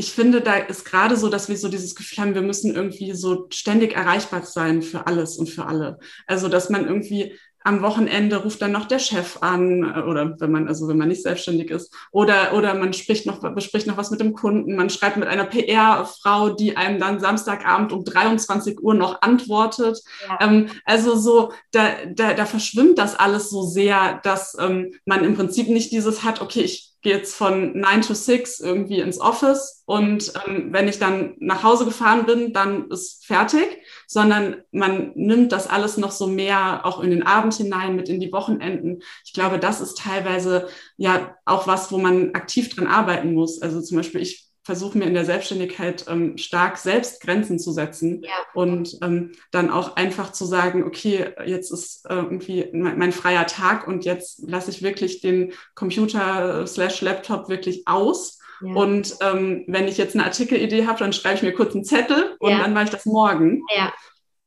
ich finde, da ist gerade so, dass wir so dieses Gefühl haben, wir müssen irgendwie so ständig erreichbar sein für alles und für alle. Also, dass man irgendwie am Wochenende ruft dann noch der Chef an äh, oder wenn man also wenn man nicht selbstständig ist oder oder man spricht noch bespricht noch was mit dem Kunden man schreibt mit einer PR-Frau die einem dann Samstagabend um 23 Uhr noch antwortet ja. ähm, also so da, da da verschwimmt das alles so sehr dass ähm, man im Prinzip nicht dieses hat okay ich gehe jetzt von 9 to 6 irgendwie ins Office und ähm, wenn ich dann nach Hause gefahren bin, dann ist fertig, sondern man nimmt das alles noch so mehr auch in den Abend hinein, mit in die Wochenenden. Ich glaube, das ist teilweise ja auch was, wo man aktiv dran arbeiten muss. Also zum Beispiel, ich versuche mir in der Selbstständigkeit ähm, stark selbst Grenzen zu setzen ja. und ähm, dann auch einfach zu sagen, okay, jetzt ist äh, irgendwie mein, mein, freier Tag und jetzt lasse ich wirklich den Computer slash Laptop wirklich aus. Ja. Und ähm, wenn ich jetzt eine Artikelidee habe, dann schreibe ich mir kurz einen Zettel und ja. dann mache ich das morgen.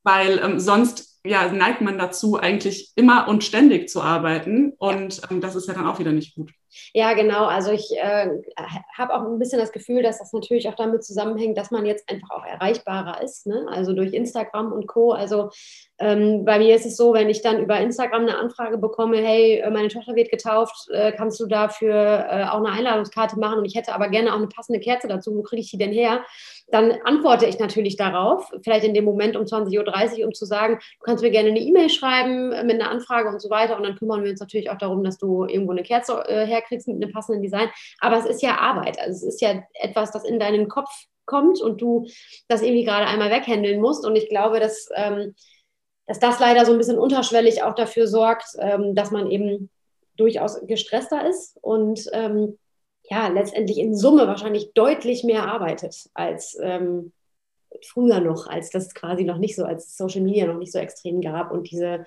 Weil ähm, sonst ja, neigt man dazu, eigentlich immer und ständig zu arbeiten. Und ähm, das ist ja dann auch wieder nicht gut. Ja, genau. Also ich äh, habe auch ein bisschen das Gefühl, dass das natürlich auch damit zusammenhängt, dass man jetzt einfach auch erreichbarer ist. Ne? Also durch Instagram und Co. Also ähm, bei mir ist es so, wenn ich dann über Instagram eine Anfrage bekomme, hey, äh, meine Tochter wird getauft, äh, kannst du dafür äh, auch eine Einladungskarte machen und ich hätte aber gerne auch eine passende Kerze dazu, wo kriege ich die denn her? dann antworte ich natürlich darauf, vielleicht in dem Moment um 20.30 Uhr, um zu sagen, du kannst mir gerne eine E-Mail schreiben mit einer Anfrage und so weiter. Und dann kümmern wir uns natürlich auch darum, dass du irgendwo eine Kerze äh, herkriegst mit einem passenden Design. Aber es ist ja Arbeit. Also es ist ja etwas, das in deinen Kopf kommt und du das irgendwie gerade einmal weghändeln musst. Und ich glaube, dass, ähm, dass das leider so ein bisschen unterschwellig auch dafür sorgt, ähm, dass man eben durchaus gestresster ist und ähm, ja, letztendlich in Summe wahrscheinlich deutlich mehr arbeitet als ähm, früher noch, als das quasi noch nicht so, als Social Media noch nicht so extrem gab und diese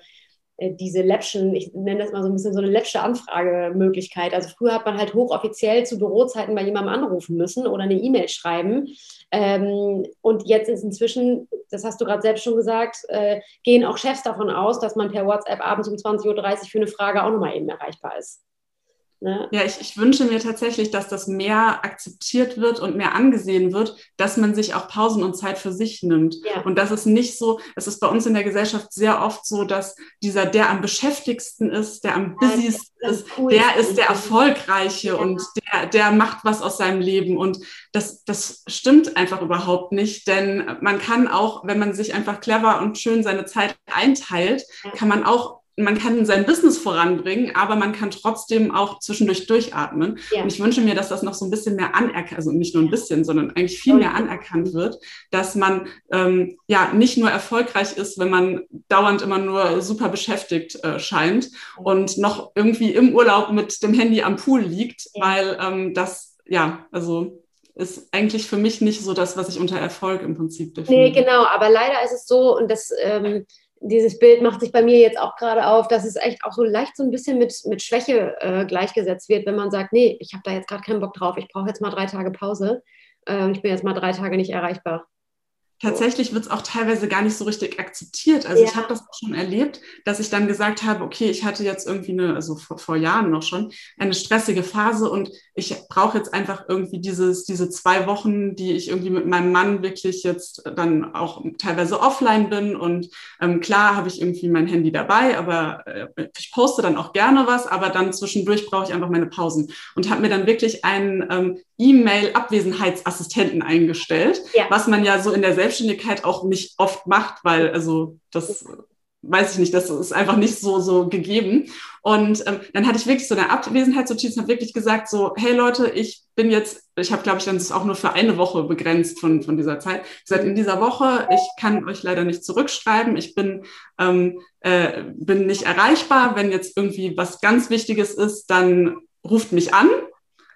diese Läppchen, ich nenne das mal so ein bisschen so eine läppsche Anfragemöglichkeit. Also früher hat man halt hochoffiziell zu Bürozeiten bei jemandem anrufen müssen oder eine E-Mail schreiben. Ähm, und jetzt ist inzwischen, das hast du gerade selbst schon gesagt, äh, gehen auch Chefs davon aus, dass man per WhatsApp abends um 20.30 Uhr für eine Frage auch nochmal eben erreichbar ist. Ne? Ja, ich, ich wünsche mir tatsächlich, dass das mehr akzeptiert wird und mehr angesehen wird, dass man sich auch Pausen und Zeit für sich nimmt. Ja. Und das ist nicht so, es ist bei uns in der Gesellschaft sehr oft so, dass dieser, der am beschäftigsten ist, der am ja, busysten ist, cool der ist der Erfolgreiche ja. und der, der macht was aus seinem Leben. Und das, das stimmt einfach überhaupt nicht, denn man kann auch, wenn man sich einfach clever und schön seine Zeit einteilt, kann man auch man kann sein Business voranbringen, aber man kann trotzdem auch zwischendurch durchatmen. Ja. Und ich wünsche mir, dass das noch so ein bisschen mehr anerkannt, also nicht nur ein bisschen, sondern eigentlich viel mehr anerkannt wird, dass man ähm, ja nicht nur erfolgreich ist, wenn man dauernd immer nur super beschäftigt äh, scheint und noch irgendwie im Urlaub mit dem Handy am Pool liegt, weil ähm, das, ja, also ist eigentlich für mich nicht so das, was ich unter Erfolg im Prinzip definiere. Nee, genau, aber leider ist es so und das ähm, dieses Bild macht sich bei mir jetzt auch gerade auf, dass es echt auch so leicht so ein bisschen mit, mit Schwäche äh, gleichgesetzt wird, wenn man sagt, nee, ich habe da jetzt gerade keinen Bock drauf, ich brauche jetzt mal drei Tage Pause, äh, ich bin jetzt mal drei Tage nicht erreichbar. Tatsächlich wird es auch teilweise gar nicht so richtig akzeptiert. Also ja. ich habe das auch schon erlebt, dass ich dann gesagt habe, okay, ich hatte jetzt irgendwie eine, also vor, vor Jahren noch schon, eine stressige Phase und ich brauche jetzt einfach irgendwie dieses, diese zwei Wochen, die ich irgendwie mit meinem Mann wirklich jetzt dann auch teilweise offline bin. Und ähm, klar habe ich irgendwie mein Handy dabei, aber äh, ich poste dann auch gerne was, aber dann zwischendurch brauche ich einfach meine Pausen und habe mir dann wirklich einen ähm, E-Mail-Abwesenheitsassistenten eingestellt, ja. was man ja so in der Selbstständigkeit auch nicht oft macht, weil also das weiß ich nicht, das ist einfach nicht so, so gegeben. Und ähm, dann hatte ich wirklich so eine Abwesenheitsnotiz und habe wirklich gesagt, so, hey Leute, ich bin jetzt, ich habe, glaube ich, dann auch nur für eine Woche begrenzt von, von dieser Zeit. Seit in dieser Woche, ich kann euch leider nicht zurückschreiben, ich bin, ähm, äh, bin nicht erreichbar. Wenn jetzt irgendwie was ganz Wichtiges ist, dann ruft mich an.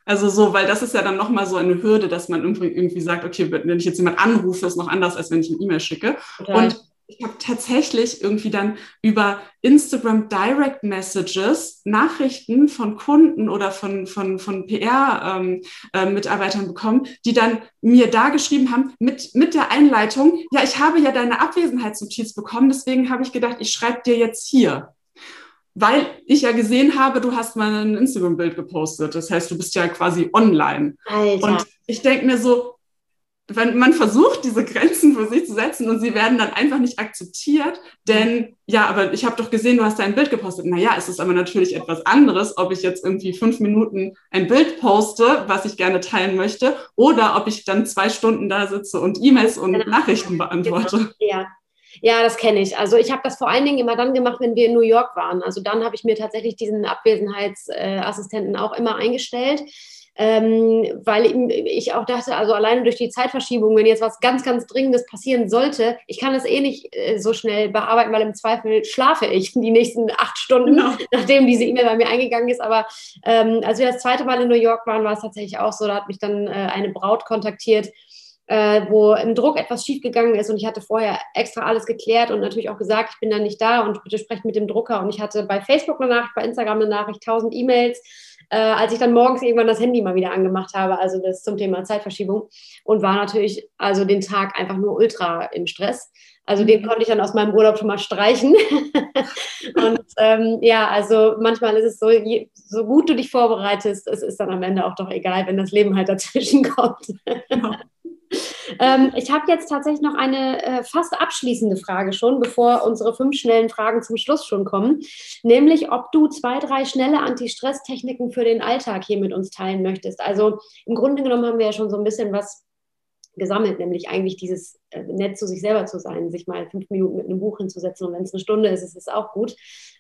Also so, weil das ist ja dann nochmal so eine Hürde, dass man irgendwie, irgendwie sagt, okay, wenn ich jetzt jemand anrufe, ist noch anders, als wenn ich eine E-Mail schicke. Okay. Und ich habe tatsächlich irgendwie dann über Instagram Direct Messages Nachrichten von Kunden oder von, von, von PR-Mitarbeitern ähm, äh, bekommen, die dann mir da geschrieben haben mit, mit der Einleitung, ja, ich habe ja deine Abwesenheitsnotiz bekommen, deswegen habe ich gedacht, ich schreibe dir jetzt hier weil ich ja gesehen habe, du hast mal ein Instagram-Bild gepostet. Das heißt, du bist ja quasi online. Alter. Und ich denke mir so, wenn man versucht, diese Grenzen für sich zu setzen und sie werden dann einfach nicht akzeptiert, denn ja, aber ich habe doch gesehen, du hast da ein Bild gepostet. Naja, es ist aber natürlich etwas anderes, ob ich jetzt irgendwie fünf Minuten ein Bild poste, was ich gerne teilen möchte, oder ob ich dann zwei Stunden da sitze und E-Mails und genau. Nachrichten beantworte. Ja, ja, das kenne ich. Also ich habe das vor allen Dingen immer dann gemacht, wenn wir in New York waren. Also dann habe ich mir tatsächlich diesen Abwesenheitsassistenten auch immer eingestellt. Ähm, weil ich auch dachte, also alleine durch die Zeitverschiebung, wenn jetzt was ganz, ganz Dringendes passieren sollte, ich kann das eh nicht äh, so schnell bearbeiten, weil im Zweifel schlafe ich die nächsten acht Stunden, genau. nachdem diese E-Mail bei mir eingegangen ist. Aber ähm, als wir das zweite Mal in New York waren, war es tatsächlich auch so, da hat mich dann äh, eine Braut kontaktiert, äh, wo im Druck etwas schiefgegangen ist und ich hatte vorher extra alles geklärt und natürlich auch gesagt, ich bin dann nicht da und bitte sprecht mit dem Drucker. Und ich hatte bei Facebook eine Nachricht, bei Instagram eine Nachricht, tausend E-Mails. Äh, als ich dann morgens irgendwann das Handy mal wieder angemacht habe, also das zum Thema Zeitverschiebung und war natürlich also den Tag einfach nur ultra im Stress. Also den mhm. konnte ich dann aus meinem Urlaub schon mal streichen. und ähm, ja, also manchmal ist es so, je, so gut du dich vorbereitest, es ist dann am Ende auch doch egal, wenn das Leben halt dazwischen kommt. Genau. Ähm, ich habe jetzt tatsächlich noch eine äh, fast abschließende Frage schon, bevor unsere fünf schnellen Fragen zum Schluss schon kommen. Nämlich, ob du zwei, drei schnelle Anti-Stress-Techniken für den Alltag hier mit uns teilen möchtest. Also im Grunde genommen haben wir ja schon so ein bisschen was gesammelt, nämlich eigentlich dieses äh, nett zu sich selber zu sein, sich mal fünf Minuten mit einem Buch hinzusetzen und wenn es eine Stunde ist, ist es auch gut.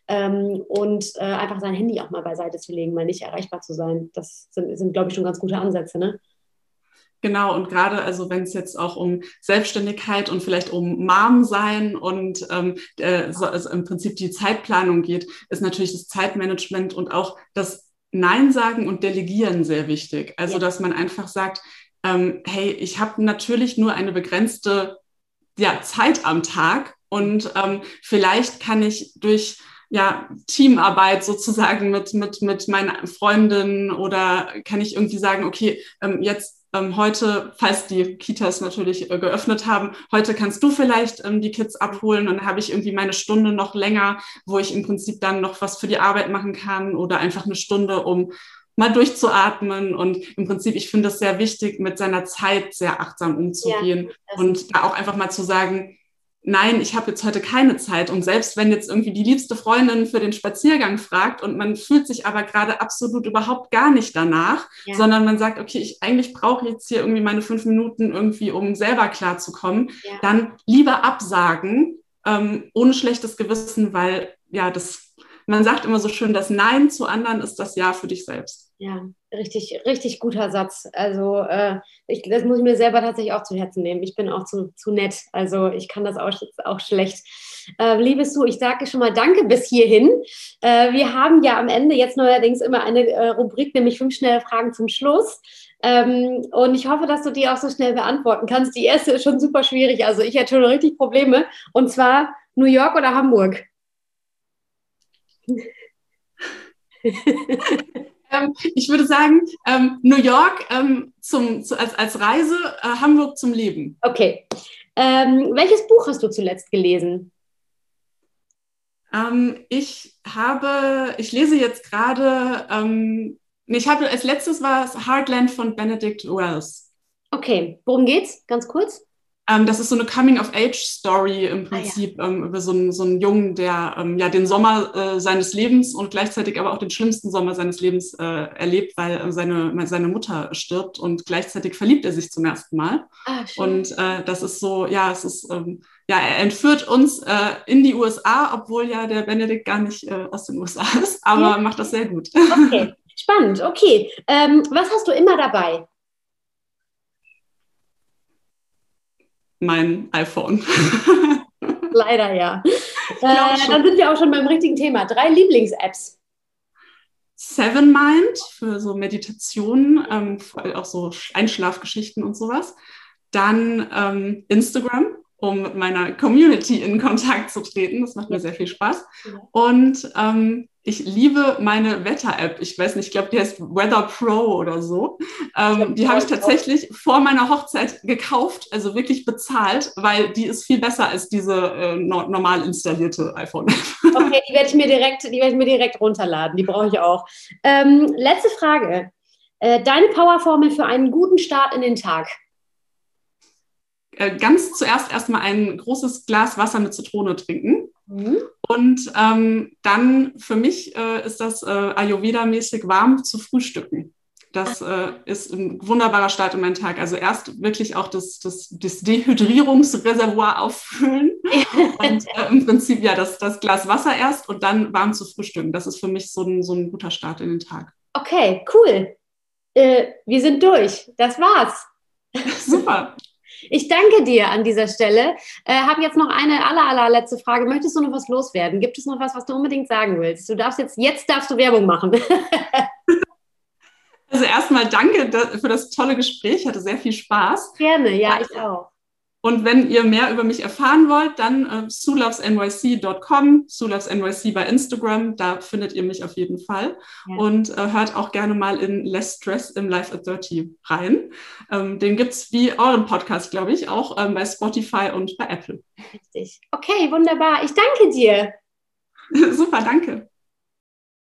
Ähm, und äh, einfach sein Handy auch mal beiseite zu legen, mal nicht erreichbar zu sein. Das sind, sind glaube ich, schon ganz gute Ansätze, ne? Genau, und gerade also wenn es jetzt auch um Selbstständigkeit und vielleicht um Mom sein und ähm, äh, so, also im Prinzip die Zeitplanung geht, ist natürlich das Zeitmanagement und auch das Nein sagen und Delegieren sehr wichtig. Also ja. dass man einfach sagt, ähm, hey, ich habe natürlich nur eine begrenzte ja, Zeit am Tag und ähm, vielleicht kann ich durch ja, Teamarbeit sozusagen mit, mit, mit meinen Freundinnen oder kann ich irgendwie sagen, okay, ähm, jetzt ähm, heute, falls die Kitas natürlich äh, geöffnet haben, heute kannst du vielleicht ähm, die Kids abholen und dann habe ich irgendwie meine Stunde noch länger, wo ich im Prinzip dann noch was für die Arbeit machen kann oder einfach eine Stunde, um mal durchzuatmen. Und im Prinzip, ich finde es sehr wichtig, mit seiner Zeit sehr achtsam umzugehen ja, und da auch einfach mal zu sagen, nein, ich habe jetzt heute keine Zeit. Und selbst wenn jetzt irgendwie die liebste Freundin für den Spaziergang fragt und man fühlt sich aber gerade absolut überhaupt gar nicht danach, ja. sondern man sagt, okay, ich eigentlich brauche jetzt hier irgendwie meine fünf Minuten irgendwie, um selber klarzukommen, ja. dann lieber absagen, ähm, ohne schlechtes Gewissen, weil ja, das, man sagt immer so schön, das Nein zu anderen ist das Ja für dich selbst. Ja, richtig, richtig guter Satz. Also äh, ich, das muss ich mir selber tatsächlich auch zu Herzen nehmen. Ich bin auch zu, zu nett. Also ich kann das auch, auch schlecht. Äh, liebes Du, ich sage schon mal Danke bis hierhin. Äh, wir haben ja am Ende jetzt neuerdings immer eine äh, Rubrik, nämlich fünf schnelle Fragen zum Schluss. Ähm, und ich hoffe, dass du die auch so schnell beantworten kannst. Die erste ist schon super schwierig. Also ich hätte schon richtig Probleme. Und zwar New York oder Hamburg? Ähm, ich würde sagen, ähm, New York ähm, zum, zu, als, als Reise, äh, Hamburg zum Leben. Okay. Ähm, welches Buch hast du zuletzt gelesen? Ähm, ich habe, ich lese jetzt gerade, ähm, ich habe als letztes war es Heartland von Benedict Wells. Okay, worum geht's? Ganz kurz. Ähm, das ist so eine Coming-of-Age-Story im Prinzip ah, ja. ähm, über so einen, so einen Jungen, der ähm, ja den Sommer äh, seines Lebens und gleichzeitig aber auch den schlimmsten Sommer seines Lebens äh, erlebt, weil äh, seine, seine Mutter stirbt und gleichzeitig verliebt er sich zum ersten Mal. Ah, und äh, das ist so, ja, es ist, ähm, ja, er entführt uns äh, in die USA, obwohl ja der Benedikt gar nicht äh, aus den USA ist, aber ja. macht das sehr gut. Okay, spannend, okay. Ähm, was hast du immer dabei? Mein iPhone. Leider ja. Äh, dann sind wir auch schon beim richtigen Thema. Drei Lieblings-Apps. Seven Mind für so Meditationen, ähm, auch so Einschlafgeschichten und sowas. Dann ähm, Instagram, um mit meiner Community in Kontakt zu treten. Das macht mir sehr viel Spaß. Und ähm, ich liebe meine Wetter-App. Ich weiß nicht, ich glaube, die heißt Weather Pro oder so. Ähm, die habe ich tatsächlich vor meiner Hochzeit gekauft, also wirklich bezahlt, weil die ist viel besser als diese äh, no normal installierte iPhone-App. Okay, die werde ich mir direkt, die werde ich mir direkt runterladen. Die brauche ich auch. Ähm, letzte Frage. Äh, deine Powerformel für einen guten Start in den Tag? Äh, ganz zuerst erstmal ein großes Glas Wasser mit Zitrone trinken. Mhm. Und ähm, dann für mich äh, ist das äh, Ayurveda-mäßig warm zu frühstücken. Das äh, ist ein wunderbarer Start in meinen Tag. Also erst wirklich auch das, das, das Dehydrierungsreservoir auffüllen und äh, im Prinzip ja das, das Glas Wasser erst und dann warm zu frühstücken. Das ist für mich so ein, so ein guter Start in den Tag. Okay, cool. Äh, wir sind durch. Das war's. Super. Ich danke dir an dieser Stelle. Äh, Habe jetzt noch eine aller, allerletzte Frage. Möchtest du noch was loswerden? Gibt es noch was, was du unbedingt sagen willst? Du darfst jetzt, jetzt darfst du Werbung machen. also erstmal danke für das tolle Gespräch. Hatte sehr viel Spaß. Gerne, ja, ich auch. Und wenn ihr mehr über mich erfahren wollt, dann äh, sulovesnyc.com, sulovesnyc bei Instagram, da findet ihr mich auf jeden Fall. Ja. Und äh, hört auch gerne mal in Less Stress im Life at 30 rein. Ähm, den gibt's wie euren Podcast, glaube ich, auch ähm, bei Spotify und bei Apple. Richtig. Okay, wunderbar. Ich danke dir. Super, danke.